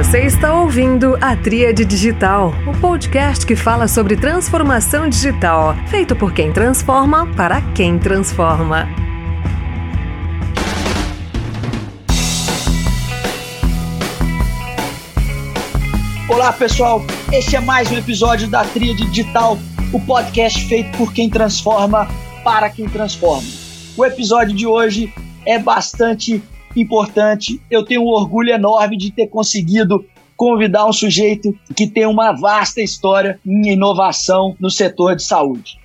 Você está ouvindo a Tríade Digital, o podcast que fala sobre transformação digital, feito por quem transforma para quem transforma. Olá, pessoal. Este é mais um episódio da Tríade Digital, o podcast feito por quem transforma para quem transforma. O episódio de hoje é bastante importante. Eu tenho um orgulho enorme de ter conseguido convidar um sujeito que tem uma vasta história em inovação no setor de saúde.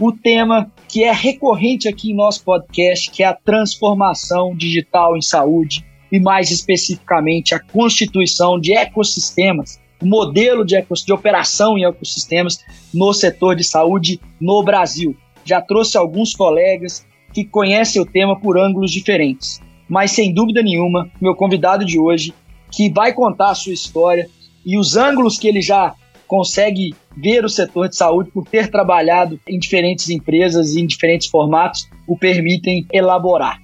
O tema que é recorrente aqui em nosso podcast, que é a transformação digital em saúde e mais especificamente a constituição de ecossistemas, modelo de, de operação em ecossistemas no setor de saúde no Brasil. Já trouxe alguns colegas que conhecem o tema por ângulos diferentes mas sem dúvida nenhuma, meu convidado de hoje, que vai contar a sua história e os ângulos que ele já consegue ver o setor de saúde por ter trabalhado em diferentes empresas e em diferentes formatos, o permitem elaborar.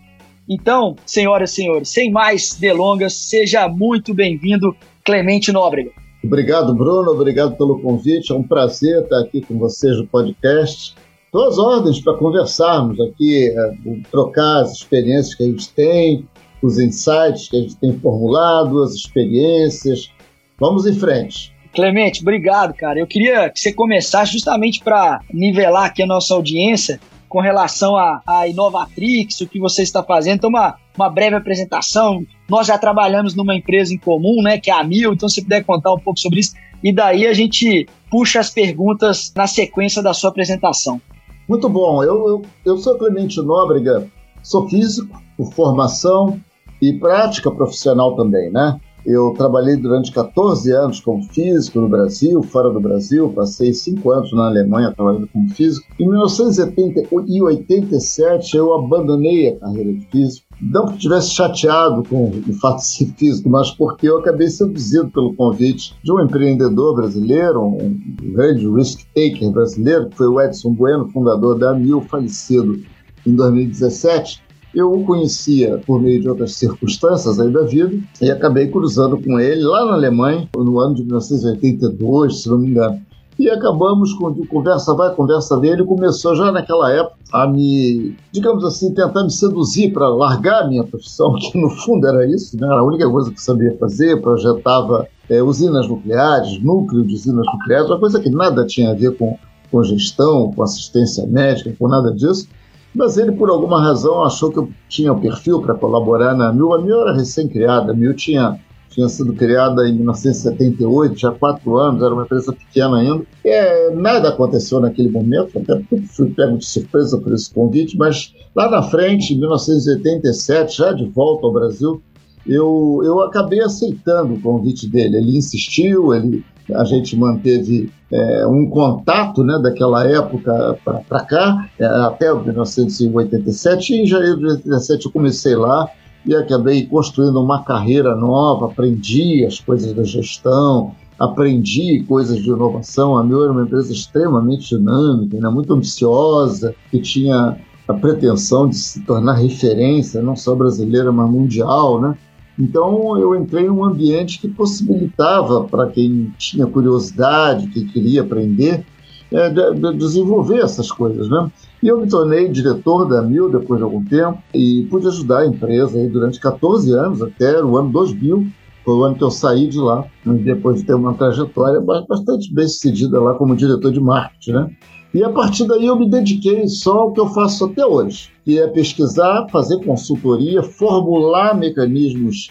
Então, senhoras e senhores, sem mais delongas, seja muito bem-vindo, Clemente Nóbrega. Obrigado, Bruno. Obrigado pelo convite. É um prazer estar aqui com vocês no podcast duas ordens para conversarmos aqui, é, trocar as experiências que a gente tem, os insights que a gente tem formulado, as experiências. Vamos em frente. Clemente, obrigado, cara. Eu queria que você começasse justamente para nivelar aqui a nossa audiência com relação à, à Inovatrix, o que você está fazendo. Então, uma, uma breve apresentação. Nós já trabalhamos numa empresa em comum, né, que é a Mil, então se puder contar um pouco sobre isso. E daí a gente puxa as perguntas na sequência da sua apresentação. Muito bom. Eu, eu, eu sou Clemente Nóbrega, sou físico por formação e prática profissional também, né? Eu trabalhei durante 14 anos como físico no Brasil, fora do Brasil, passei 5 anos na Alemanha trabalhando como físico. Em 1987 eu abandonei a carreira de físico. Não que estivesse chateado com o fato físico, mas porque eu acabei seduzido pelo convite de um empreendedor brasileiro, um grande risk-taker brasileiro, que foi o Edson Bueno, fundador da Mil, falecido em 2017 eu o conhecia por meio de outras circunstâncias aí da vida e acabei cruzando com ele lá na Alemanha, no ano de 1982, se não me engano. E acabamos com conversa vai, conversa dele, começou já naquela época a me, digamos assim, tentar me seduzir para largar a minha profissão, que no fundo era isso, né? era a única coisa que sabia fazer, projetava é, usinas nucleares, núcleo de usinas nucleares, uma coisa que nada tinha a ver com, com gestão, com assistência médica, com nada disso. Mas ele, por alguma razão, achou que eu tinha o perfil para colaborar na Mil. A Mil era recém-criada, a Mil tinha, tinha sido criada em 1978, já há quatro anos, era uma empresa pequena ainda. É, nada aconteceu naquele momento, até porque fui pego de surpresa por esse convite, mas lá na frente, em 1987, já de volta ao Brasil, eu, eu acabei aceitando o convite dele. Ele insistiu, ele, a gente manteve é, um contato né, daquela época para cá, é, até 1987. E em janeiro de 87 eu comecei lá e acabei construindo uma carreira nova, aprendi as coisas da gestão, aprendi coisas de inovação. A meu era uma empresa extremamente dinâmica, né, muito ambiciosa, que tinha a pretensão de se tornar referência, não só brasileira, mas mundial, né? Então eu entrei em um ambiente que possibilitava para quem tinha curiosidade, que queria aprender, é, de, de desenvolver essas coisas, né? E eu me tornei diretor da Mil depois de algum tempo e pude ajudar a empresa aí durante 14 anos, até o ano 2000, foi o ano que eu saí de lá, depois de ter uma trajetória bastante bem sucedida lá como diretor de marketing, né? E a partir daí eu me dediquei só ao que eu faço até hoje, que é pesquisar, fazer consultoria, formular mecanismos,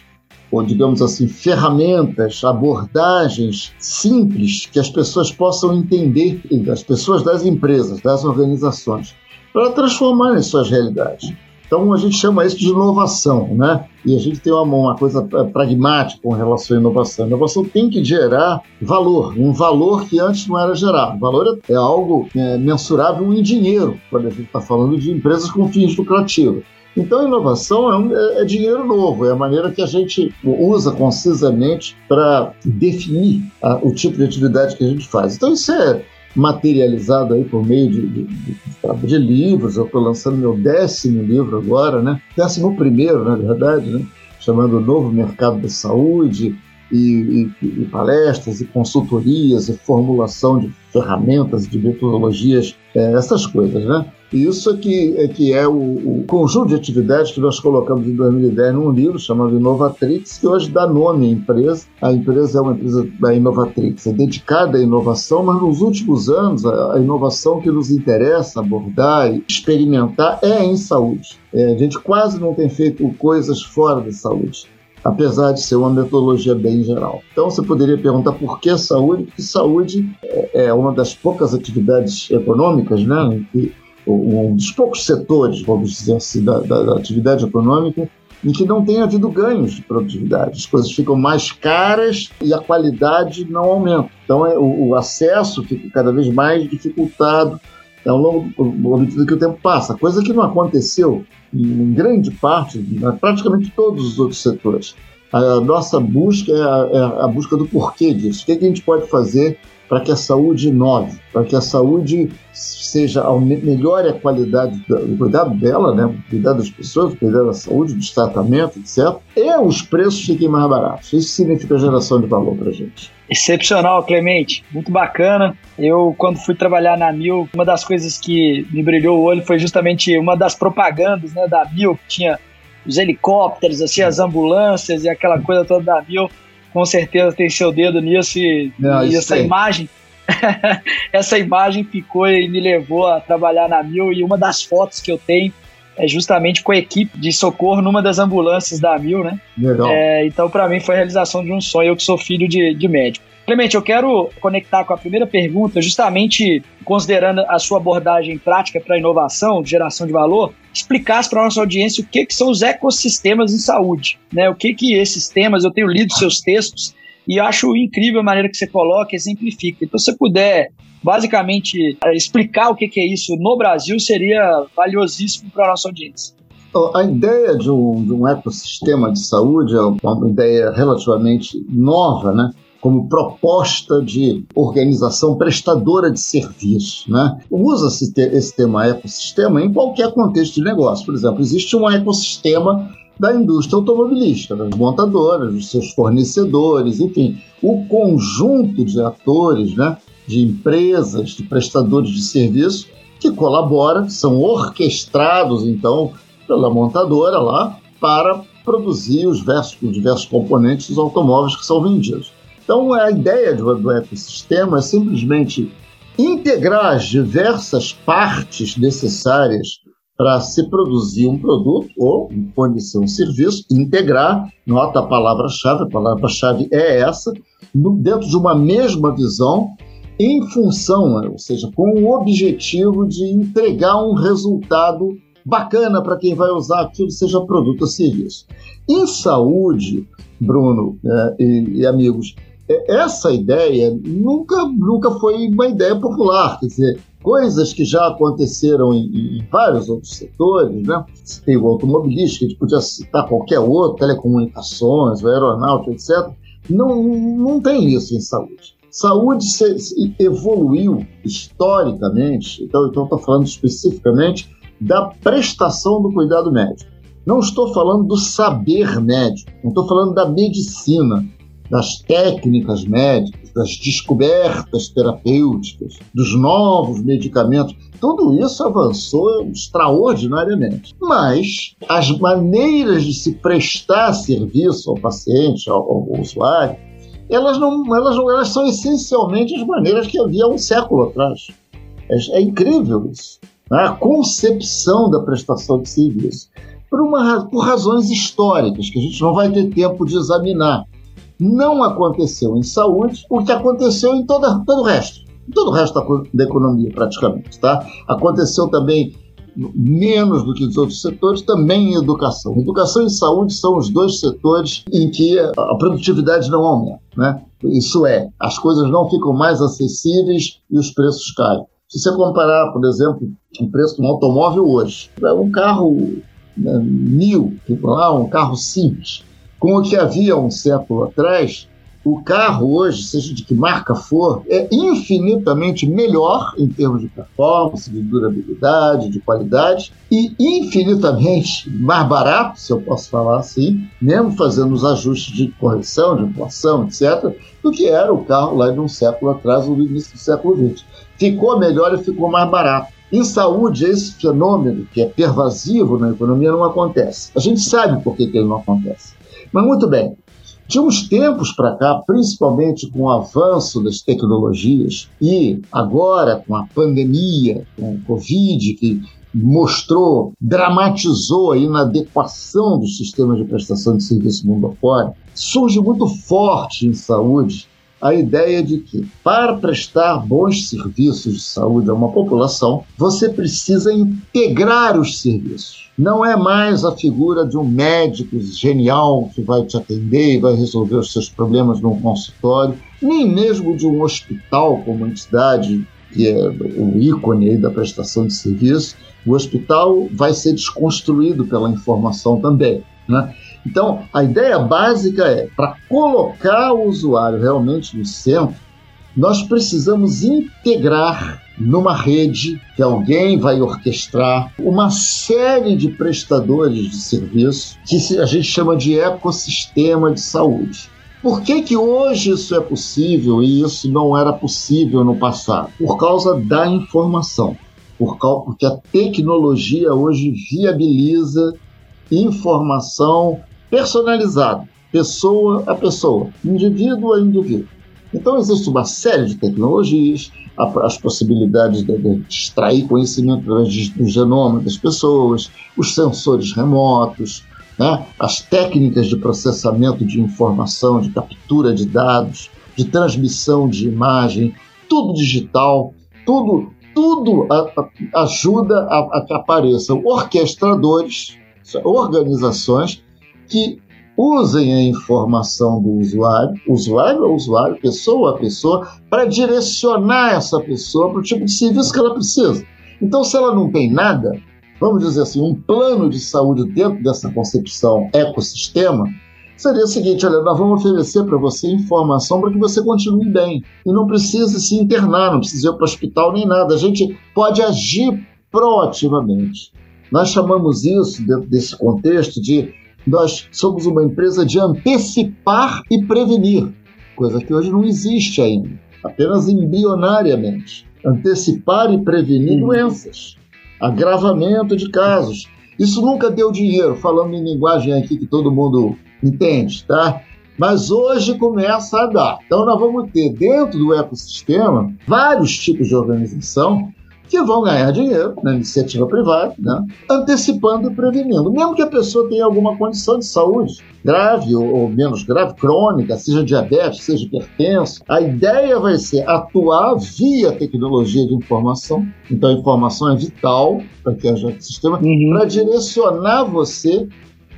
ou digamos assim, ferramentas, abordagens simples que as pessoas possam entender, as pessoas das empresas, das organizações, para transformar em suas realidades. Então a gente chama isso de inovação, né? E a gente tem uma, uma coisa pragmática com relação à inovação. A inovação tem que gerar valor, um valor que antes não era gerado. O valor é algo é, mensurável em dinheiro, quando a gente está falando de empresas com fins lucrativos. Então, a inovação é, um, é, é, dinheiro novo, é a maneira que a gente usa concisamente para definir a, o tipo de atividade que a gente faz. Então, isso é materializado aí por meio de, de, de, de livros. Eu estou lançando meu décimo livro agora, né? Décimo primeiro, na verdade, né? Chamando o Novo Mercado da Saúde. e, e, e palestras, e consultorias, e formulação de ferramentas, de metodologias, é, essas coisas, né? Isso é que é, que é o, o, conjunto de atividades que nós colocamos em 2010 num livro chamado Inovatrix, que hoje dá nome à empresa. A empresa é uma empresa da Inovatrix, é dedicada à inovação, mas nos últimos anos a, a inovação que nos interessa abordar e experimentar é em saúde. É, a gente quase não tem feito coisas fora da saúde apesar de ser uma metodologia bem geral. Então você poderia perguntar por que saúde? Porque saúde é, é uma das poucas atividades econômicas, né, que um dos poucos setores, vamos dizer assim, da, da, da atividade econômica em que não tem havido ganhos de produtividade. As coisas ficam mais caras e a qualidade não aumenta. Então, é, o, o, acesso fica cada vez mais dificultado ao longo do, medida que o tempo passa, coisa que não aconteceu em, grande parte, em praticamente todos os outros setores. A nossa busca é a, é a busca do porquê disso. O que, é que a gente pode fazer para que a saúde inove, para que a saúde seja melhore a qualidade do cuidado dela, né? o cuidado das pessoas, o cuidado da saúde, dos tratamentos, etc. E os preços fiquem mais baratos. Isso significa geração de valor para gente. Excepcional, Clemente. Muito bacana. Eu, quando fui trabalhar na Mil, uma das coisas que me brilhou o olho foi justamente uma das propagandas né, da Mil, que tinha os helicópteros, assim, as ambulâncias e aquela coisa toda da Mil com certeza tem seu dedo nisso e, Não, e essa tem. imagem essa imagem ficou e me levou a trabalhar na Mil e uma das fotos que eu tenho é justamente com a equipe de socorro numa das ambulâncias da Mil, né? Legal. É, então, para mim, foi a realização de um sonho, eu que sou filho de, de médico. Clemente, eu quero conectar com a primeira pergunta, justamente considerando a sua abordagem prática para inovação, geração de valor, explicasse para a nossa audiência o que, que são os ecossistemas em saúde, né? O que que esses temas, eu tenho lido seus textos e acho incrível a maneira que você coloca exemplifica. Então, se você puder basicamente explicar o que, que é isso no Brasil, seria valiosíssimo para a nossa audiência. A ideia de um, de um ecossistema de saúde é uma ideia relativamente nova, né? Como proposta de organização prestadora de serviço. Né? Usa-se esse tema ecossistema em qualquer contexto de negócio. Por exemplo, existe um ecossistema da indústria automobilística, das montadoras, dos seus fornecedores, enfim, o conjunto de atores, né, de empresas, de prestadores de serviço que colaboram, são orquestrados, então, pela montadora lá, para produzir os diversos, os diversos componentes dos automóveis que são vendidos. Então, a ideia do, do ecossistema é simplesmente integrar as diversas partes necessárias para se produzir um produto ou fornecer um serviço, integrar, nota a palavra-chave, a palavra-chave é essa, dentro de uma mesma visão, em função, ou seja, com o objetivo de entregar um resultado bacana para quem vai usar aquilo, seja produto ou serviço. Em saúde, Bruno é, e, e amigos, essa ideia nunca, nunca foi uma ideia popular, quer dizer, coisas que já aconteceram em, em vários outros setores, né? Tem o automobilístico, a gente podia citar qualquer outro, telecomunicações, aeronáutica, etc. Não, não tem isso em saúde. Saúde se, se evoluiu historicamente, então estou falando especificamente da prestação do cuidado médico. Não estou falando do saber médico, não estou falando da medicina, das técnicas médicas, das descobertas terapêuticas, dos novos medicamentos. Tudo isso avançou extraordinariamente. Mas as maneiras de se prestar serviço ao paciente, ao, ao usuário, elas não, elas não, elas são essencialmente as maneiras que havia um século atrás. É, é incrível isso. Né? A concepção da prestação de serviço. Por, uma, por razões históricas, que a gente não vai ter tempo de examinar não aconteceu em saúde o que aconteceu em toda, todo o resto, em todo o resto da, da economia, praticamente. Tá? Aconteceu também menos do que os outros setores, também em educação. Educação e saúde são os dois setores em que a produtividade não aumenta. Né? Isso é, as coisas não ficam mais acessíveis e os preços caem. Se você comparar, por exemplo, o preço de um automóvel hoje, um carro né, mil, tipo lá, um carro simples, com o que havia um século atrás, O carro hoje, seja de que marca for, é infinitamente melhor em termos de performance, de durabilidade, de qualidade e infinitamente mais barato, se eu posso falar assim, mesmo fazendo os ajustes de correção, de inflação, etc., do que era o carro lá de um século atrás do início do século XX. Ficou melhor e ficou mais barato. Em saúde, esse fenômeno, que é pervasivo na economia, não acontece. A gente sabe por que, que ele não acontece. Mas muito bem, de uns tempos para cá, principalmente com o avanço das tecnologias e agora com a pandemia, com o Covid, que mostrou, dramatizou a inadequação dos sistemas de prestação de serviço mundo afora, surge muito forte em saúde a ideia de que, para prestar bons serviços de saúde a uma população, você precisa integrar os serviços. Não é mais a figura de um médico genial que vai te atender e vai resolver os seus problemas num consultório, nem mesmo de um hospital como entidade que é o ícone da prestação de serviço. O hospital vai ser desconstruído pela informação também. Né? Então, a ideia básica é, para colocar o usuário realmente no centro, nós precisamos integrar numa rede que alguém vai orquestrar uma série de prestadores de serviço que a gente chama de ecossistema de saúde. Por que, que hoje isso é possível e isso não era possível no passado? Por causa da informação. Por causa, porque a tecnologia hoje viabiliza informação personalizada, pessoa a pessoa, indivíduo a indivíduo. Então, existe uma série de tecnologias, as possibilidades de, extrair conhecimento do genoma das pessoas, os sensores remotos, né? as técnicas de processamento de informação, de captura de dados, de transmissão de imagem, tudo digital, tudo, tudo a, a, ajuda a, a que apareçam orquestradores, organizações que usem a informação do usuário, usuário a usuário, pessoa a pessoa, para direcionar essa pessoa para o tipo de serviço que ela precisa. Então, se ela não tem nada, vamos dizer assim, um plano de saúde dentro dessa concepção ecossistema, seria o seguinte: olha, nós vamos oferecer para você informação para que você continue bem. E não precisa se internar, não precisa ir para o hospital nem nada. A gente pode agir proativamente. Nós chamamos isso, dentro desse contexto, de nós somos uma empresa de antecipar e prevenir, coisa que hoje não existe ainda, apenas embrionariamente. Antecipar e prevenir uhum. doenças, agravamento de casos. Isso nunca deu dinheiro, falando em linguagem aqui que todo mundo entende, tá? Mas hoje começa a dar. Então, nós vamos ter dentro do ecossistema vários tipos de organização que vão ganhar dinheiro na iniciativa privada, né? antecipando e prevenindo. Mesmo que a pessoa tenha alguma condição de saúde grave ou, ou menos grave, crônica, seja diabetes, seja hipertenso, a ideia vai ser atuar via tecnologia de informação. Então, a informação é vital para que haja sistema, uhum. para direcionar você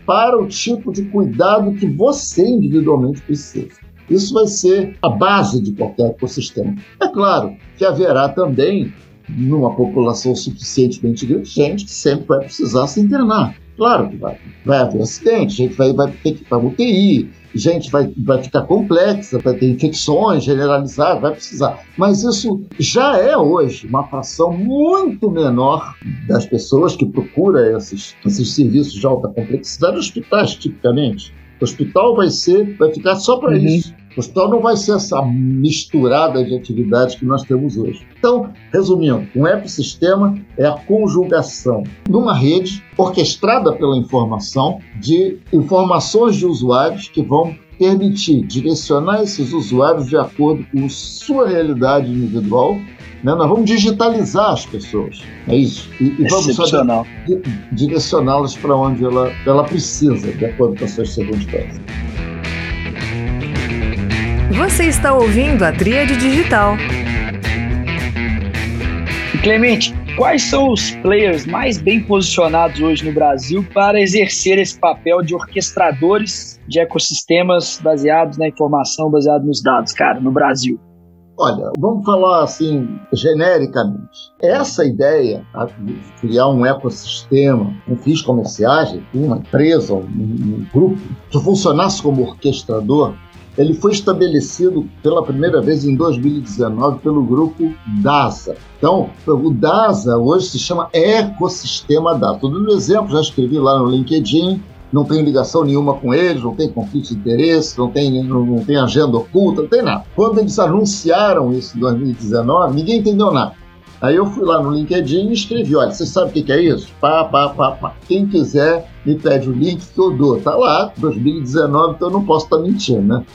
para o tipo de cuidado que você individualmente precisa. Isso vai ser a base de qualquer ecossistema. É claro que haverá também numa população suficientemente grande, gente que sempre vai precisar se internar. Claro que vai. Vai haver acidente, gente vai, vai ter que ir para UTI, gente vai, vai ficar complexa, vai ter infecções generalizadas, vai precisar. Mas isso já é hoje uma fração muito menor das pessoas que procuram esses, esses serviços de alta complexidade, hospitais, tipicamente. O hospital vai ser, vai ficar só para uhum. isso. O hospital não vai ser essa misturada de atividades que nós temos hoje. Então, resumindo, um ecossistema é a conjugação numa rede orquestrada pela informação de informações de usuários que vão permitir direcionar esses usuários de acordo com sua realidade individual. Né? Nós vamos digitalizar as pessoas, é isso. E, e vamos direcioná-las para onde ela, ela precisa, de acordo com as suas circunstâncias. Você está ouvindo a Tríade Digital. Clemente, quais são os players mais bem posicionados hoje no Brasil para exercer esse papel de orquestradores de ecossistemas baseados na informação, baseados nos dados, cara, no Brasil? Olha, vamos falar assim, genericamente. Essa ideia tá, de criar um ecossistema com fins comerciais, uma empresa, um, um grupo, que funcionasse como orquestrador ele foi estabelecido pela primeira vez em 2019 pelo grupo DASA. Então, o DASA hoje se chama Ecossistema DASA. Dando um exemplo, já escrevi lá no LinkedIn, não tenho ligação nenhuma com eles, não tem conflito de interesse, não tem, não, não tem agenda oculta, não tem nada. Quando eles anunciaram isso em 2019, ninguém entendeu nada. Aí eu fui lá no LinkedIn e escrevi, olha, você sabe o que é isso? Pá, pá, pá, pá. Quem quiser me pede o link que eu dou. Tá lá, 2019, então eu não posso estar mentindo, né?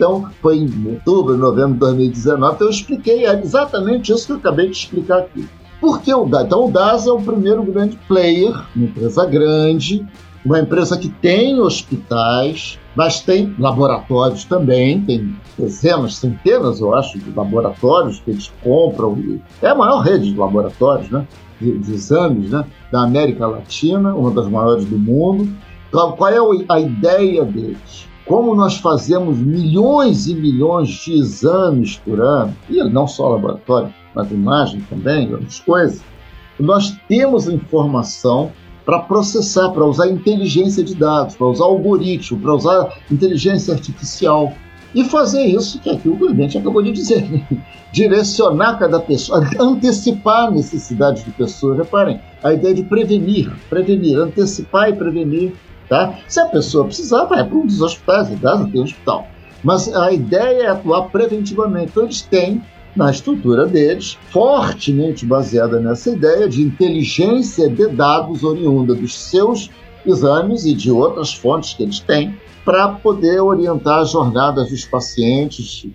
Então, foi em outubro, novembro de 2019, então eu expliquei exatamente isso que eu acabei de explicar aqui. Por que o DAS? Então, o DAS é o primeiro grande player, uma empresa grande, uma empresa que tem hospitais, mas tem laboratórios também, tem dezenas, centenas, eu acho, de laboratórios que eles compram. É a maior rede de laboratórios, né? De, de exames, né? Da América Latina, uma das maiores do mundo. Então, qual é a ideia deles? Como nós fazemos milhões e milhões de exames por ano, e não só laboratório, mas imagem também, outras coisas, nós temos informação para processar, para usar inteligência de dados, para usar algoritmo, para usar inteligência artificial. E fazer isso que aqui o Clemente acabou de dizer, né? direcionar cada pessoa, antecipar a necessidade de pessoas. Reparem, a ideia de prevenir, prevenir, antecipar e prevenir Tá? Se a pessoa precisar, vai para um dos hospitais, em casa tem um hospital. Mas a ideia é atuar preventivamente. Então, eles têm na estrutura deles, fortemente baseada nessa ideia de inteligência de dados oriunda dos seus exames e de outras fontes que eles têm, para poder orientar as jornadas dos pacientes.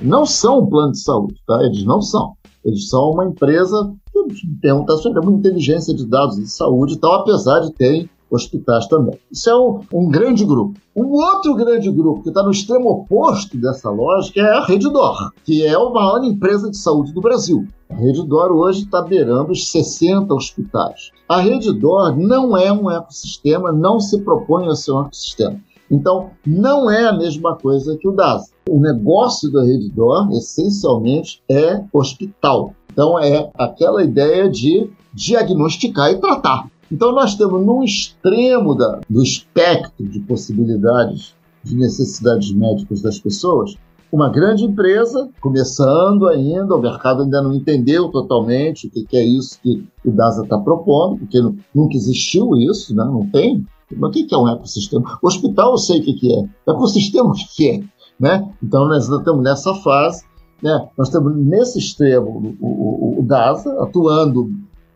Não são um plano de saúde, tá? Eles não são. Eles são uma empresa que pergunta sobre uma inteligência de dados de saúde e tal, apesar de terem hospitais também. Isso é um, um grande grupo. Um outro grande grupo que está no extremo oposto dessa lógica é a Reddor, que é a maior empresa de saúde do Brasil. A Reddor hoje está beirando os 60 hospitais. A Reddor não é um ecossistema, não se propõe a ser um ecossistema. Então, não é a mesma coisa que o DAS. O negócio da Reddor, essencialmente, é hospital. Então, é aquela ideia de diagnosticar e tratar. Então, nós temos num extremo da, do espectro de possibilidades de necessidades médicas das pessoas, uma grande empresa, começando ainda, o mercado ainda não entendeu totalmente o que é isso que o DASA está propondo, porque nunca existiu isso, né? não tem. Mas o que é um ecossistema? O hospital eu sei o que é. Ecossistema o que é? Né? Então, nós estamos nessa fase. Né? Nós temos nesse extremo o, o, o DASA atuando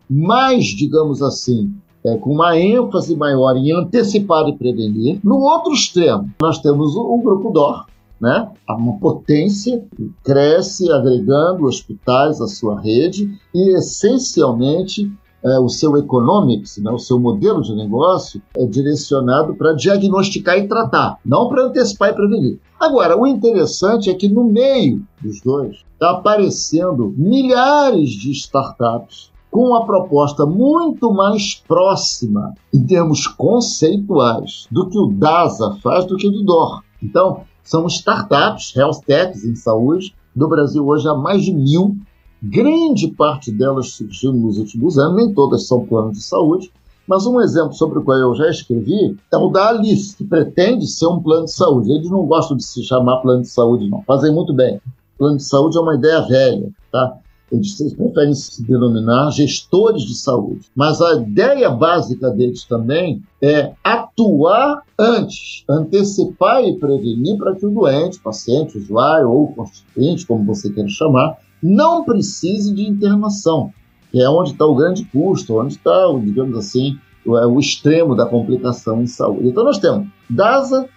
mais, digamos assim, com uma ênfase maior em antecipar e prevenir. No outro extremo, nós temos o, o grupo DOR, né? uma potência que cresce agregando hospitais à sua rede e, essencialmente, é, o seu economics, né, o seu modelo de negócio, é direcionado para diagnosticar e tratar, não para antecipar e prevenir. Agora, o interessante é que no meio dos dois está aparecendo milhares de startups com uma proposta muito mais próxima em termos conceituais do que o DASA faz do que o do DOR. Então, são startups, health techs em saúde, do Brasil hoje há mais de mil. Grande parte delas surgiu nos últimos anos, nem todas são planos de saúde, mas um exemplo sobre o qual eu já escrevi é o da Alice, que pretende ser um plano de saúde. Eles não gostam de se chamar plano de saúde, não. Fazem muito bem. Plano de saúde é uma ideia velha, tá? Eles preferem se denominar gestores de saúde. Mas a ideia básica deles também é atuar antes, antecipar e prevenir para que o doente, paciente, usuário ou constituinte, como você queira chamar, não precise de internação, que é onde está o grande custo, onde está, digamos assim, o, o extremo da complicação em saúde. Então nós temos DASA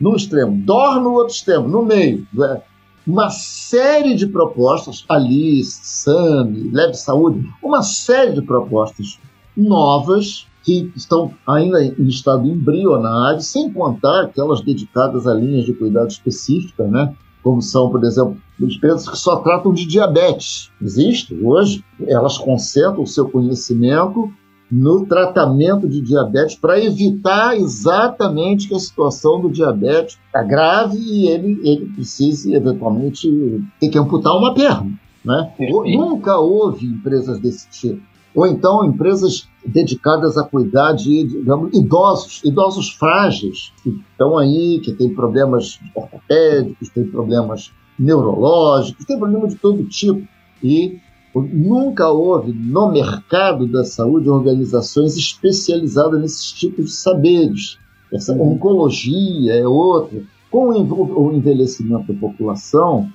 no extremo, DOR no outro extremo, no meio, é, uma série de propostas, Alice, SAMI, Leve Saúde, uma série de propostas novas que estão ainda em estado embrionário, sem contar aquelas dedicadas a linhas de cuidado específicas, né? como são, por exemplo, empresas que só tratam de diabetes. Existe hoje, elas concentram o seu conhecimento no tratamento de diabetes para evitar exatamente que a situação do diabetes agrave e ele, ele precise, eventualmente, ter que amputar uma perna. Né? Nunca houve empresas desse tipo. Ou então empresas dedicadas a cuidar de, digamos, idosos, idosos frágeis, que estão aí, que têm problemas ortopédicos, têm problemas neurológicos, têm problemas de todo tipo. E nunca houve no mercado da saúde organizações especializadas nesses tipos de saberes. Essa uhum. oncologia é outra. Com o envelhecimento da população,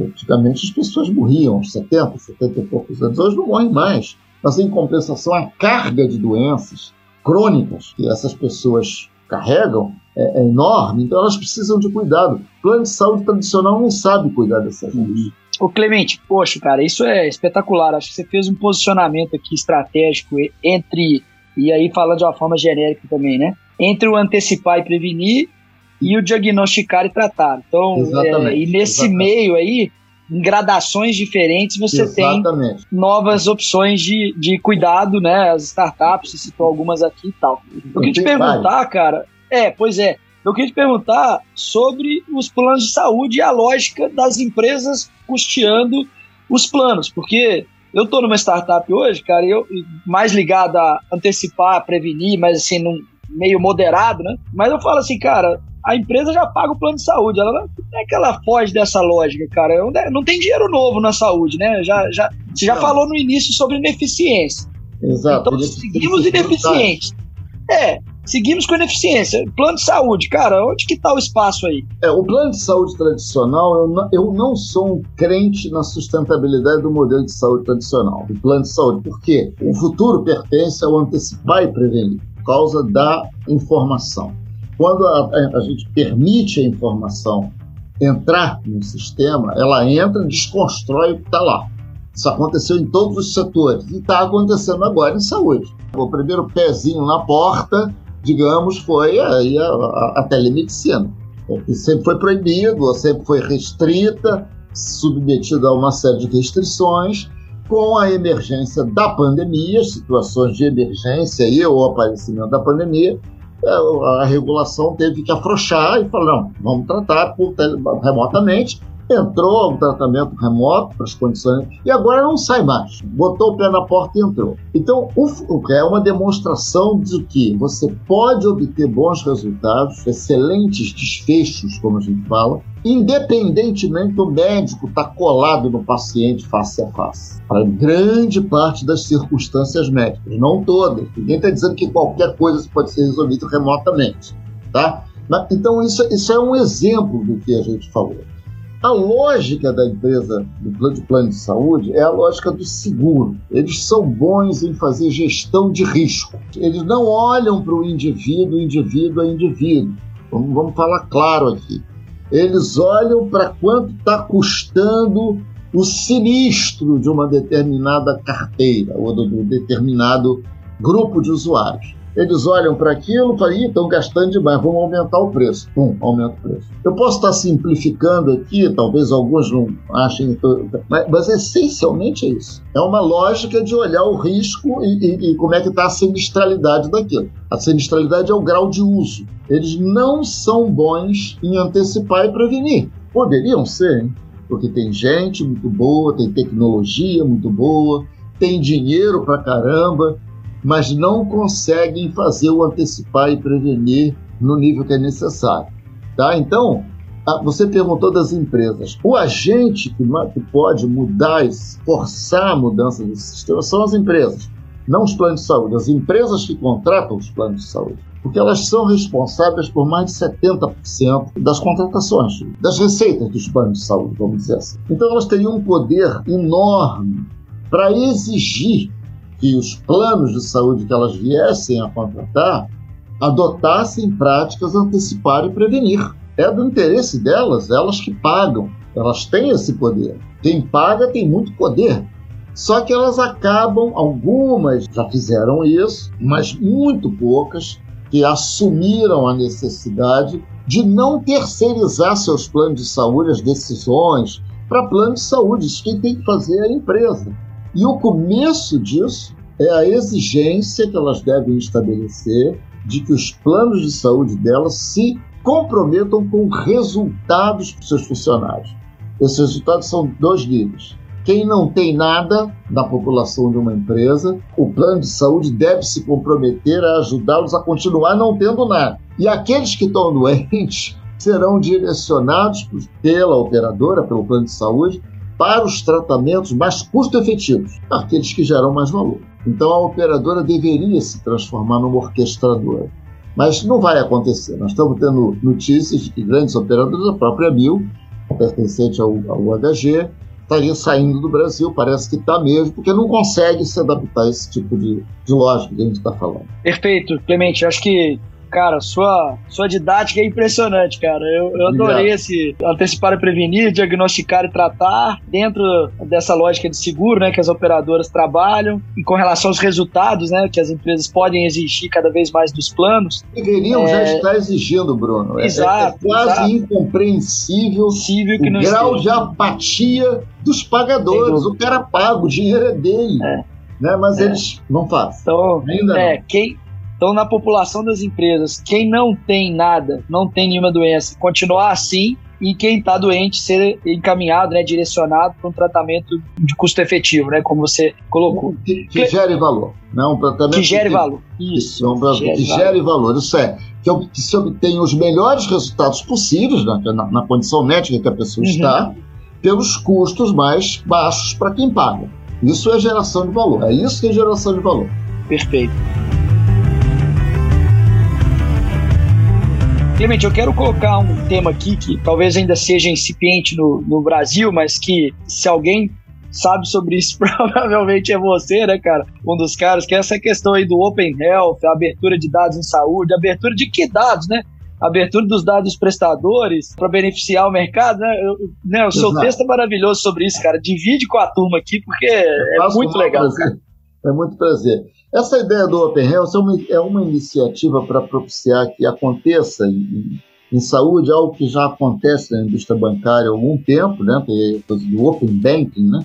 antigamente as pessoas morriam aos 70, 70 e poucos anos, hoje não morrem mais. Mas, em compensação, a carga de doenças crônicas que essas pessoas carregam é, é enorme, então elas precisam de cuidado. O plano de saúde tradicional não sabe cuidar dessas coisas. Ô Clemente, poxa, cara, isso é espetacular. Acho que você fez um posicionamento aqui estratégico entre, e aí falando de uma forma genérica também, né? Entre o antecipar e prevenir e o diagnosticar e tratar. Então, é, e nesse exatamente. meio aí, em gradações diferentes, você exatamente. tem novas opções de, de cuidado, né? As startups, você citou algumas aqui e tal. Eu queria te perguntar, cara. É, pois é. Eu queria te perguntar sobre os planos de saúde e a lógica das empresas custeando os planos, porque eu estou numa startup hoje, cara, eu mais ligado a antecipar, prevenir, mas assim, num meio moderado, né? Mas eu falo assim, cara, a empresa já paga o plano de saúde. Ela não é que ela foge dessa lógica, cara. Não tem dinheiro novo na saúde, né? Já, já, você já não. falou no início sobre ineficiência. Exato. Então, seguimos ineficientes. É, seguimos com ineficiência. Plano de saúde, cara, onde que está o espaço aí? É, o plano de saúde tradicional, eu não, eu não sou um crente na sustentabilidade do modelo de saúde tradicional, do plano de saúde. Por quê? O futuro pertence ao antecipar e prevenir, por causa da informação. Quando a, a gente permite a informação entrar no sistema, ela entra, desconstrói o que está lá. Isso aconteceu em todos os setores e está acontecendo agora em saúde. O primeiro pezinho na porta, digamos, foi aí a, a, a telemedicina, que sempre foi proibido, sempre foi restrita, submetida a uma série de restrições. Com a emergência da pandemia, situações de emergência e o aparecimento da pandemia, é, a regulação teve que afrouxar e falar, não, vamos tratar remotamente. Entrou o tratamento remoto para as condições e agora não sai mais. Botou o pé na porta e entrou. Então, o, é uma demonstração de que você pode obter bons resultados, excelentes desfechos, como a gente fala, independentemente do médico estar tá colado no paciente face a face. Para grande parte das circunstâncias médicas, não todas. Ninguém está dizendo que qualquer coisa pode ser resolvida remotamente. Tá? Então, isso, isso é um exemplo do que a gente falou. A lógica da empresa do plano de plano de saúde é a lógica do seguro. Eles são bons em fazer gestão de risco. Eles não olham para o indivíduo, indivíduo a indivíduo. Vamos, vamos falar claro aqui. Eles olham para quanto está custando o sinistro de uma determinada carteira ou do, do determinado grupo de usuários. Eles olham para aquilo e falam, estão gastando demais, vamos aumentar o preço. Pum, aumenta o preço. Eu posso estar simplificando aqui, talvez alguns não achem, mas, mas essencialmente é isso. É uma lógica de olhar o risco e, e, e como é que está a sinistralidade daquilo. A sinistralidade é o grau de uso. Eles não são bons em antecipar e prevenir. Poderiam ser, hein? porque tem gente muito boa, tem tecnologia muito boa, tem dinheiro pra caramba, mas não conseguem fazer o antecipar e prevenir no nível que é necessário. Tá? Então, você perguntou das empresas. O agente que, pode mudar, forçar a mudança desse sistema são as empresas, não os planos de saúde. As empresas que contratam os planos de saúde. Porque elas são responsáveis por mais de 70% das contratações, das receitas dos planos de saúde, vamos dizer assim. Então elas teriam um poder enorme para exigir que os planos de saúde que elas viessem a contratar adotassem práticas antecipar e prevenir. É do interesse delas, elas que pagam, elas têm esse poder. Quem paga tem muito poder. Só que elas acabam, algumas já fizeram isso, mas muito poucas que assumiram a necessidade de não terceirizar seus planos de saúde, as decisões para plano de saúde. Isso quem tem que fazer é a empresa. E o começo disso é a exigência que elas devem estabelecer de que os planos de saúde delas se comprometam com resultados para seus funcionários. Esses resultados são dois níveis: quem não tem nada na população de uma empresa, o plano de saúde deve se comprometer a ajudá-los a continuar não tendo nada. E aqueles que estão doentes serão direcionados pela operadora, pelo plano de saúde, para os tratamentos mais custo-efetivos, aqueles que geram mais valor. Então a operadora deveria se transformar numa orquestradora. Mas não vai acontecer. Nós estamos tendo notícias de que grandes operadoras, a própria Mil, pertencente ao, ao UHG, estaria saindo do Brasil, parece que está mesmo, porque não consegue se adaptar a esse tipo de, de lógica que a gente está falando. Perfeito, Clemente. Acho que Cara, sua, sua didática é impressionante, cara. Eu, eu adorei esse antecipar e prevenir, diagnosticar e tratar dentro dessa lógica de seguro, né, que as operadoras trabalham e com relação aos resultados, né, que as empresas podem exigir cada vez mais dos planos. Deveriam é... já estar exigindo, Bruno. Exato. É, é quase exato. incompreensível o não grau esteja. de apatia dos pagadores. O cara paga, o dinheiro é dele. É. Né? Mas É. eles não fazem. Então, Ainda é, quem então na população das empresas, quem não tem nada, não tem nenhuma doença, continuar assim e quem está doente ser encaminhado, né, direcionado para um tratamento de custo efetivo, né, como você colocou, Que, que gere valor. Né? Um tratamento que gere que- valor. Que, Isso. não, que gere gere, valor. valor. Isso é, que, que se obtenha os melhores resultados possíveis na, na, na condição médica que a pessoa Uhum. está, pelos custos mais baixos para quem paga. Isso é geração de valor. É isso que é geração de valor. Perfeito. Clemente, eu quero colocar um tema aqui que talvez ainda seja incipiente no, no Brasil, mas que se alguém sabe sobre isso, provavelmente é você, né, cara? Um dos caras, que é essa questão aí do Open Health, a abertura de dados em saúde, abertura de que dados, né? Abertura dos dados dos prestadores para beneficiar o mercado, né? Eu, né, o seu Exato. texto é maravilhoso sobre isso, cara. Divide com a turma aqui, porque é muito legal. prazer. É muito prazer. Essa ideia do Open Health é uma, é uma iniciativa para propiciar que aconteça em, em saúde algo que já acontece na indústria bancária há algum tempo, né, do Open Banking, né,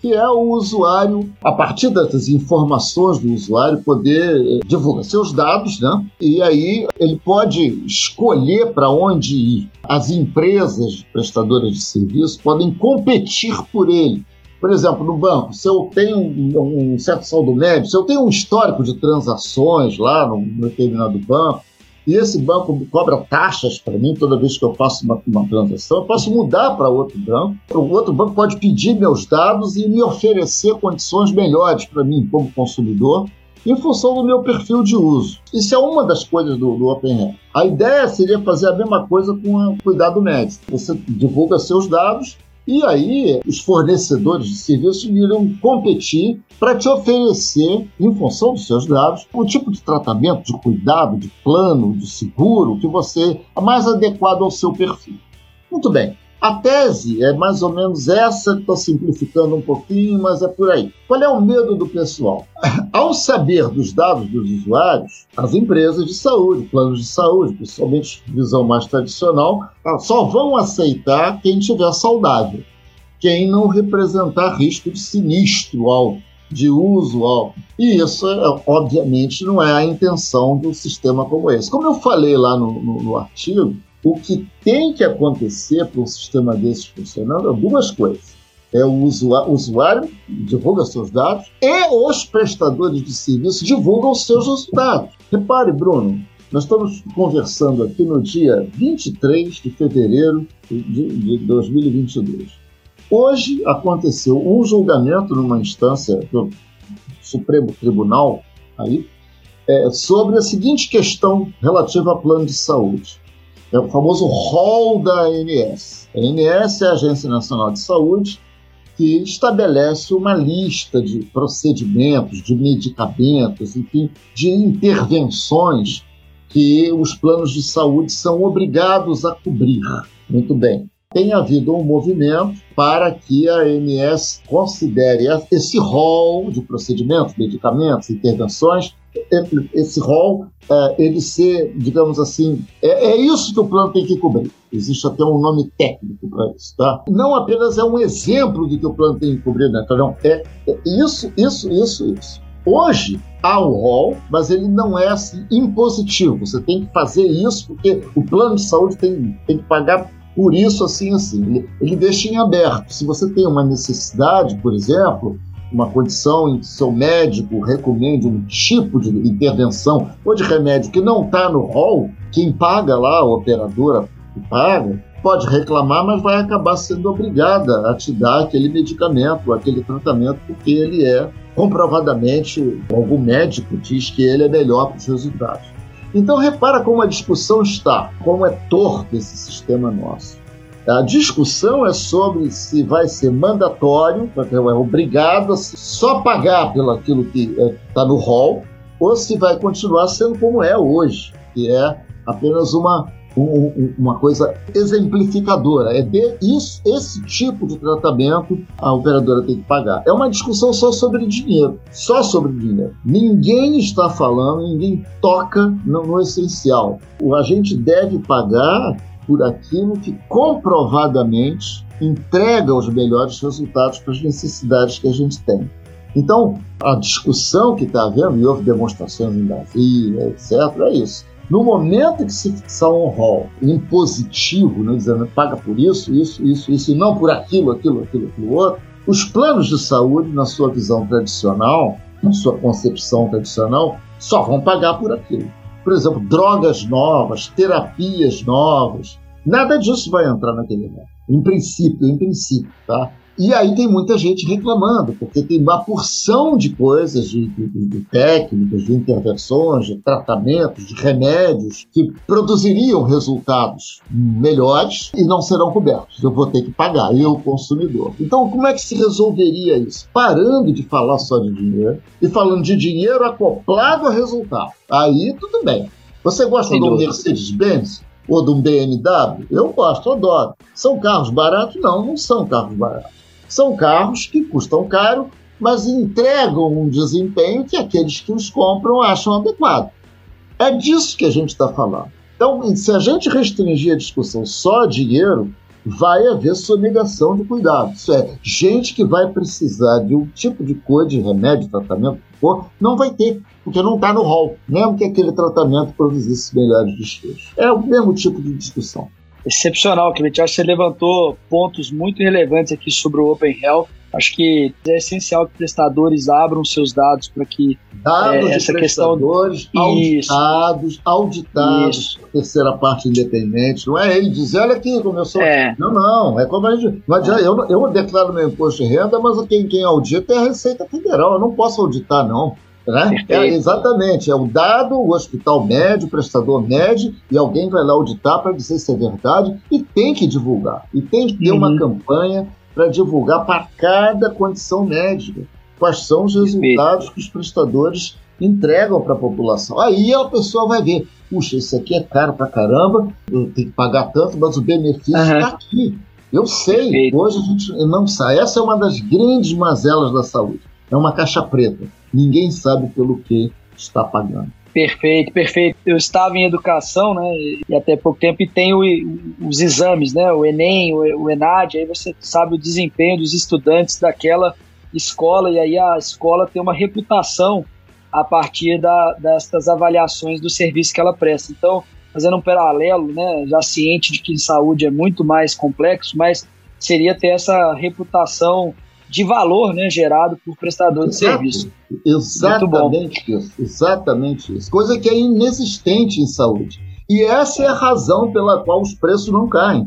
que é o usuário, a partir dessas informações do usuário, poder eh, divulgar seus dados, né, e aí ele pode escolher para onde ir. As empresas prestadoras de serviço podem competir por ele. Por exemplo, no banco, se eu tenho um, certo saldo médio, se eu tenho um histórico de transações lá no, determinado banco, e esse banco cobra taxas para mim toda vez que eu faço uma, uma transação, eu posso mudar para outro banco. O outro banco pode pedir meus dados e me oferecer condições melhores para mim como consumidor em função do meu perfil de uso. Isso é uma das coisas do, do Open Health. A ideia seria fazer a mesma coisa com o cuidado médico. Você divulga seus dados e aí os fornecedores de serviços iriam competir para te oferecer, em função dos seus dados, um tipo de tratamento, de cuidado, de plano, de seguro que você é mais adequado ao seu perfil. Muito bem. A tese é mais ou menos essa, estou simplificando um pouquinho, mas é por aí. Qual é o medo do pessoal? Ao saber dos dados dos usuários, as empresas de saúde, planos de saúde, principalmente visão mais tradicional, só vão aceitar quem tiver saudável, quem não representar risco de sinistro alto, de uso alto. E isso, é, obviamente, não é a intenção um sistema como esse. Como eu falei lá no, no, no artigo, o que tem que acontecer para um sistema desses funcionando é duas coisas. É o usuário, divulga seus dados e os prestadores de serviço divulgam seus dados. Repare, Bruno, nós estamos conversando aqui no dia 23 de fevereiro de, de 2022. Hoje aconteceu um julgamento numa instância do Supremo Tribunal aí, é, sobre a seguinte questão relativa a plano de saúde. É o famoso rol da ANS. A ANS é a Agência Nacional de Saúde, que estabelece uma lista de procedimentos, de medicamentos, enfim, de intervenções que os planos de saúde são obrigados a cobrir. Muito bem. Tem havido um movimento para que a ANS considere esse rol de procedimentos, medicamentos, intervenções, esse rol, ele ser, digamos assim, é, é isso que o plano tem que cobrir. Existe até um nome técnico para isso, tá? Não apenas é um exemplo do que o plano tem que cobrir, né? Então, é, é isso, isso, isso, isso. Hoje há o rol, mas ele não é assim, impositivo. Você tem que fazer isso porque o plano de saúde tem, tem que pagar por isso, assim, assim. Ele, ele deixa em aberto. Se você tem uma necessidade, por exemplo, uma condição em que seu médico recomende um tipo de intervenção ou de remédio que não está no rol, quem paga lá, a operadora que paga, pode reclamar, mas vai acabar sendo obrigada a te dar aquele medicamento, aquele tratamento, porque ele é comprovadamente, algum médico diz que ele é melhor para os resultados. Então repara como a discussão está, como é torto esse sistema nosso. A discussão é sobre se vai ser mandatório, é obrigado a só pagar pelo aquilo que está é, no rol, ou se vai continuar sendo como é hoje, que é apenas uma um, uma coisa exemplificadora. É de isso, esse tipo de tratamento a operadora tem que pagar. É uma discussão só sobre dinheiro, só sobre dinheiro. Ninguém está falando, ninguém toca no, no essencial. O agente deve pagar por aquilo que comprovadamente entrega os melhores resultados para as necessidades que a gente tem. Então, a discussão que está havendo, e houve demonstrações em Brasília, etc., é isso. No momento que se fixar um rol impositivo, né, dizendo paga por isso, isso, isso, isso, e não por aquilo, aquilo, aquilo, aquilo outro, os planos de saúde, na sua visão tradicional, na sua concepção tradicional, só vão pagar por aquilo. Por exemplo, drogas novas, terapias novas, nada disso vai entrar naquele rol. Em princípio, em princípio, tá? E aí tem muita gente reclamando, porque tem uma porção de coisas, de, de, de, técnicas, de intervenções, de tratamentos, de remédios, que produziriam resultados melhores e não serão cobertos. Eu vou ter que pagar, eu, consumidor. Então, como é que se resolveria isso? Parando de falar só de dinheiro e falando de dinheiro acoplado a resultado. Aí, tudo bem. Você gosta do Mercedes-Benz? ou de um BMW? Eu gosto, adoro. São carros baratos? Não, não são carros baratos. São carros que custam caro, mas entregam um desempenho que aqueles que os compram acham adequado. É disso que a gente está falando. Então, se a gente restringir a discussão só a dinheiro, vai haver sonegação de cuidado. Isso é, gente que vai precisar de um tipo de coisa, de remédio, tratamento, não vai ter, porque não está no rol, mesmo que aquele tratamento produzisse melhores desfechos. É o mesmo tipo de discussão excepcional, Clemente. Acho que você levantou pontos muito relevantes aqui sobre o Open Health. Acho que é essencial que prestadores abram seus dados para que dados é, essa questão auditados, Isso. auditados, terceira parte independente. Não é ele dizer, olha aqui como eu sou. É. Não, não. É como a gente. Não adianta, eu, eu declaro meu imposto de renda, mas quem, quem audita é a Receita Federal. Eu não posso auditar, não. Né? É, exatamente, é o dado, o hospital mede, o prestador mede, e alguém vai lá auditar para dizer se é verdade, e tem que divulgar. E tem que ter uhum. uma campanha para divulgar para cada condição médica quais são os resultados que os prestadores entregam para a população. Aí a pessoa vai ver, puxa, isso aqui é caro para caramba, eu tenho que pagar tanto, mas o benefício está uhum. aqui. Eu sei, Perfeito. hoje a gente não sabe. Essa é uma das grandes mazelas da saúde. É uma caixa preta ninguém sabe pelo que está pagando. Perfeito, perfeito. Eu estava em educação, né, e até pouco tempo, e tem o, os exames, né, o Enem, o, o Enad, aí você sabe o desempenho dos estudantes daquela escola, e aí a escola tem uma reputação a partir da, avaliações do serviço que ela presta. Então, fazendo um paralelo, né, já ciente de que saúde é muito mais complexo, mas seria ter essa reputação de valor né, gerado por prestador de serviço. Exatamente isso, exatamente isso. Coisa que é inexistente em saúde. E essa é a razão pela qual os preços não caem.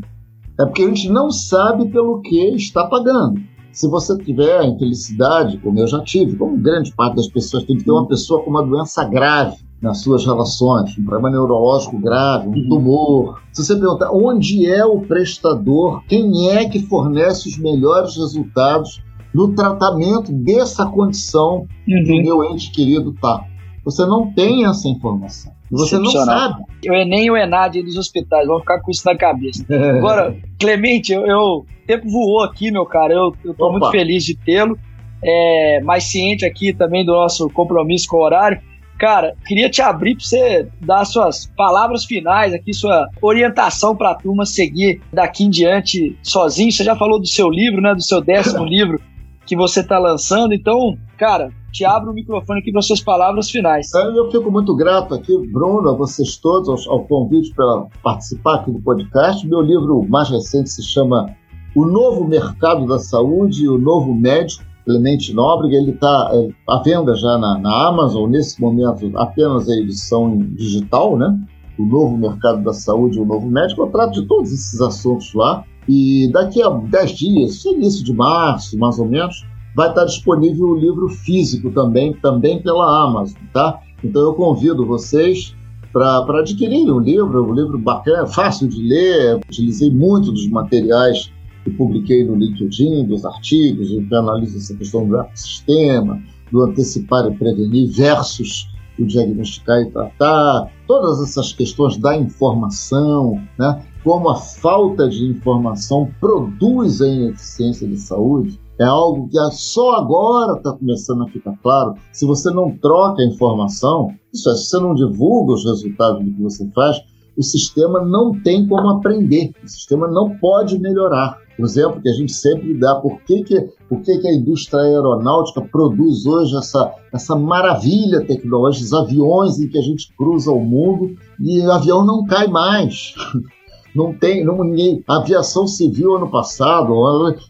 É porque a gente não sabe pelo que está pagando. Se você tiver a infelicidade, como eu já tive, como grande parte das pessoas tem que ter uma pessoa com uma doença grave nas suas relações, um problema neurológico grave, um uhum. tumor. Se você perguntar onde é o prestador, quem é que fornece os melhores resultados no tratamento dessa condição uhum. que o meu ente querido está. Você não tem essa informação. Você não sabe. O Enem e o Enad dos hospitais vão ficar com isso na cabeça. Agora, Clemente, eu, eu, o tempo voou aqui, meu cara. Eu, estou muito feliz de tê-lo. É, mais ciente aqui também do nosso compromisso com o horário. Cara, queria te abrir para você dar suas palavras finais aqui, sua orientação para a turma seguir daqui em diante sozinho. Você já falou do seu livro, né? Do seu décimo livro, que você está lançando. Então, cara, te abro o microfone aqui para suas palavras finais. Eu fico muito grato aqui, Bruno, a vocês todos, ao, ao convite para participar aqui do podcast. Meu livro mais recente se chama O Novo Mercado da Saúde e o Novo Médico, Clemente Nóbrega. Ele está é, à venda já na, na Amazon, nesse momento apenas a edição digital, né? O Novo Mercado da Saúde e o Novo Médico. Eu trato de todos esses assuntos lá. E daqui a 10 dias, início de março, mais ou menos, vai estar disponível o livro físico também, também pela Amazon, tá? Então eu convido vocês para adquirirem o livro, um livro bacana, fácil de ler, utilizei muito dos materiais que publiquei no LinkedIn, dos artigos, que analisa essa questão do ecossistema, do antecipar e prevenir versus o diagnosticar e tratar, todas essas questões da informação, né? Como a falta de informação produz a ineficiência de saúde, é algo que só agora está começando a ficar claro. Se você não troca a informação, isso é, se você não divulga os resultados do que você faz, o sistema não tem como aprender, o sistema não pode melhorar. Por exemplo, que a gente sempre dá, por que, que, por que, que a indústria aeronáutica produz hoje essa, essa maravilha tecnológica, os aviões em que a gente cruza o mundo e o avião não cai mais. não tem, não, ninguém, a aviação civil ano passado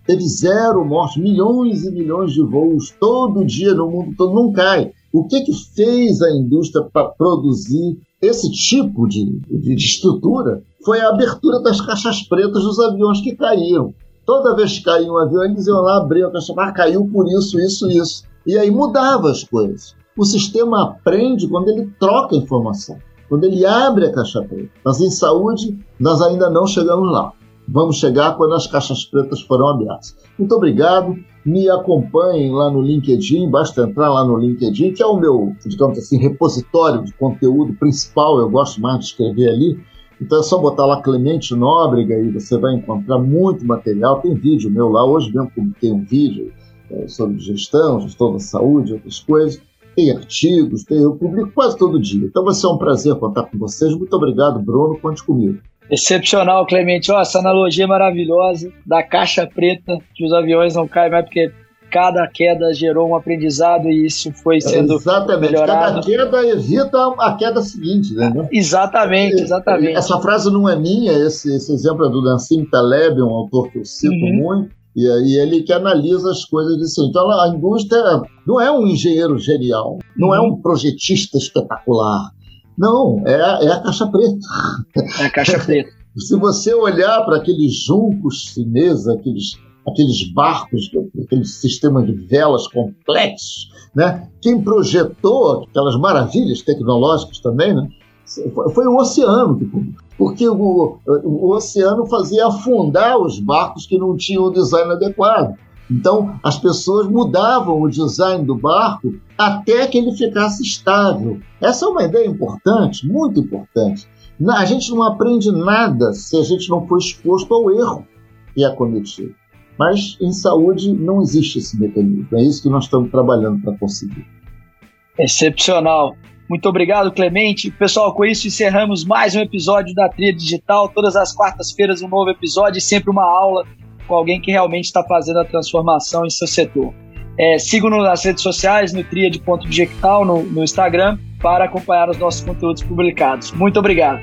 teve zero mortes, milhões e milhões de voos todo dia no mundo todo, não cai. O que que fez a indústria para produzir esse tipo de, de, de estrutura? Foi a abertura das caixas pretas dos aviões que caíram. Toda vez que caía um avião, eles iam lá abrir a caixa, ah, caiu por isso, isso, isso. E aí mudava as coisas. O sistema aprende quando ele troca informação quando ele abre a caixa preta. Mas em saúde, nós ainda não chegamos lá. Vamos chegar quando as caixas pretas foram abertas. Muito obrigado. Me acompanhem lá no LinkedIn, basta entrar lá no LinkedIn, que é o meu, digamos assim, repositório de conteúdo principal. Eu gosto mais de escrever ali. Então é só botar lá Clemente Nóbrega e você vai encontrar muito material. Tem vídeo meu lá. Hoje mesmo publiquei um vídeo é, sobre gestão, gestão da saúde, outras coisas tem artigos, tem, eu publico quase todo dia. Então vai ser um prazer contar com vocês. Muito obrigado, Bruno. Conte comigo. Excepcional, Clemente. Oh, essa analogia é maravilhosa da caixa preta, que os aviões não caem mais porque cada queda gerou um aprendizado e isso foi sendo exatamente. melhorado. Cada queda evita a queda seguinte, né? Exatamente, exatamente. Essa frase não é minha, esse, esse exemplo é do Nassim Taleb, um autor que eu cito uhum. muito. E aí ele que analisa as coisas assim. Então a indústria não é um engenheiro genial, não é um projetista espetacular. Não, é, é a caixa preta. É a caixa preta. Se você olhar para aqueles juncos chineses, aqueles, aqueles barcos, aquele sistema de velas complexos, né? quem projetou aquelas maravilhas tecnológicas também, né? foi o oceano que porque o, o oceano fazia afundar os barcos que não tinham o design adequado. Então, as pessoas mudavam o design do barco até que ele ficasse estável. Essa é uma ideia importante, muito importante. A gente não aprende nada se a gente não for exposto ao erro que é cometido. Mas em saúde não existe esse mecanismo. É isso que nós estamos trabalhando para conseguir. Excepcional. Muito obrigado, Clemente. Pessoal, com isso encerramos mais um episódio da Tria Digital. Todas as quartas-feiras um novo episódio e sempre uma aula com alguém que realmente está fazendo a transformação em seu setor. É, Sigam-nos nas redes sociais, no Tria.digital, no, no Instagram, para acompanhar os nossos conteúdos publicados. Muito obrigado.